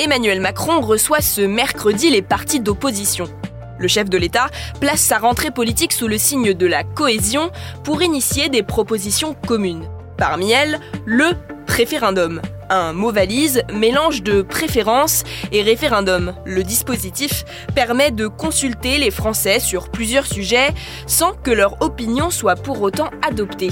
Emmanuel Macron reçoit ce mercredi les partis d'opposition. Le chef de l'État place sa rentrée politique sous le signe de la cohésion pour initier des propositions communes. Parmi elles, le référendum. Un mot valise, mélange de préférence et référendum. Le dispositif permet de consulter les Français sur plusieurs sujets sans que leur opinion soit pour autant adoptée.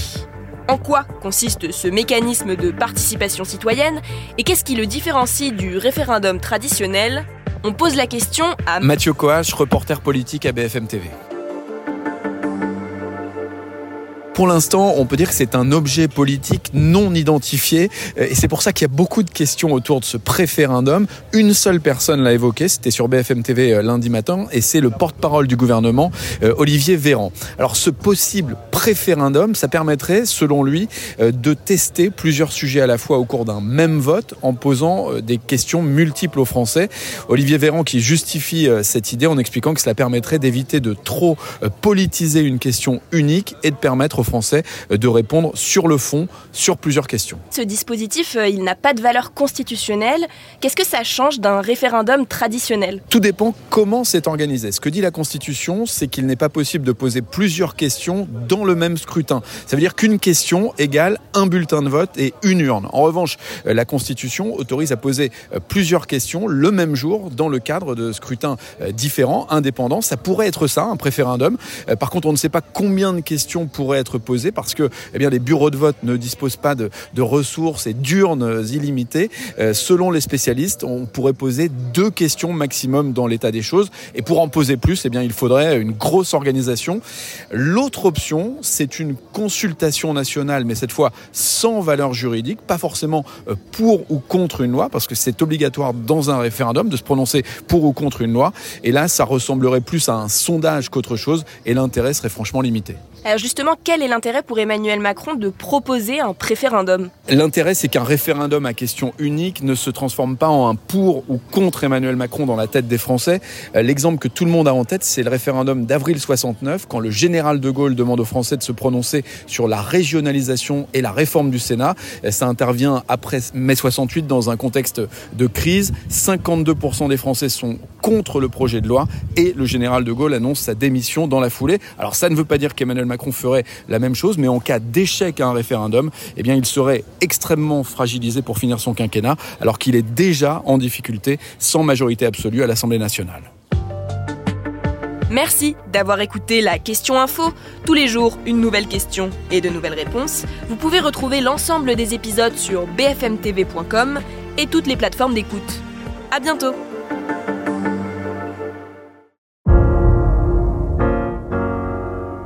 En quoi consiste ce mécanisme de participation citoyenne et qu'est-ce qui le différencie du référendum traditionnel? On pose la question à Mathieu Coach, reporter politique à BFM TV. Pour l'instant, on peut dire que c'est un objet politique non identifié euh, et c'est pour ça qu'il y a beaucoup de questions autour de ce préférendum. Une seule personne l'a évoqué, c'était sur BFM TV euh, lundi matin et c'est le porte-parole du gouvernement, euh, Olivier Véran. Alors ce possible préférendum, ça permettrait, selon lui, de tester plusieurs sujets à la fois au cours d'un même vote en posant des questions multiples aux Français. Olivier Véran qui justifie cette idée en expliquant que cela permettrait d'éviter de trop politiser une question unique et de permettre Français euh, de répondre sur le fond sur plusieurs questions. Ce dispositif, euh, il n'a pas de valeur constitutionnelle. Qu'est-ce que ça change d'un référendum traditionnel? Tout dépend comment c'est organisé. Ce que dit la Constitution, c'est qu'il n'est pas possible de poser plusieurs questions dans le même scrutin. Ça veut dire qu'une question égale un bulletin de vote et une urne. En revanche, euh, la Constitution autorise à poser plusieurs questions le même jour dans le cadre de scrutins différents, indépendants. Ça pourrait être ça, un préférendum. Par contre, on ne sait pas combien de questions pourraient être posées parce que eh bien, les bureaux de vote ne disposent pas de, ressources et d'urnes illimitées. Euh, selon les spécialistes, on pourrait poser deux questions maximum dans l'état des choses. Et pour en poser plus, eh bien, il faudrait une grosse organisation. L'autre option, c'est une consultation nationale, mais cette fois sans valeur juridique, pas forcément euh, pour ou contre une loi, parce que c'est obligatoire dans un référendum de se prononcer pour ou contre une loi. Et là, ça ressemblerait plus à un sondage qu'autre chose, et l'intérêt serait franchement limité. Alors justement, quel est l'intérêt pour Emmanuel Macron de proposer un préférendum? L'intérêt, c'est qu'un référendum à question unique ne se transforme pas en un pour ou contre Emmanuel Macron dans la tête des Français. Euh, l'exemple que tout le monde a en tête, c'est le référendum d'avril 69, quand le général de Gaulle demande aux Français de se prononcer sur la régionalisation et la réforme du Sénat. Euh, ça intervient après mai 68 dans un contexte de crise. 52% des Français sont contre le projet de loi et le général de Gaulle annonce sa démission dans la foulée. Alors ça ne veut pas dire qu'Emmanuel Macron ferait la même chose, mais en cas d'échec à un référendum, eh bien, il serait extrêmement fragilisé pour finir son quinquennat, alors qu'il est déjà en difficulté sans majorité absolue à l'Assemblée nationale. Merci d'avoir écouté la question info. Tous les jours, une nouvelle question et de nouvelles réponses. Vous pouvez retrouver l'ensemble des épisodes sur bfmtv.com et toutes les plateformes d'écoute. À bientôt!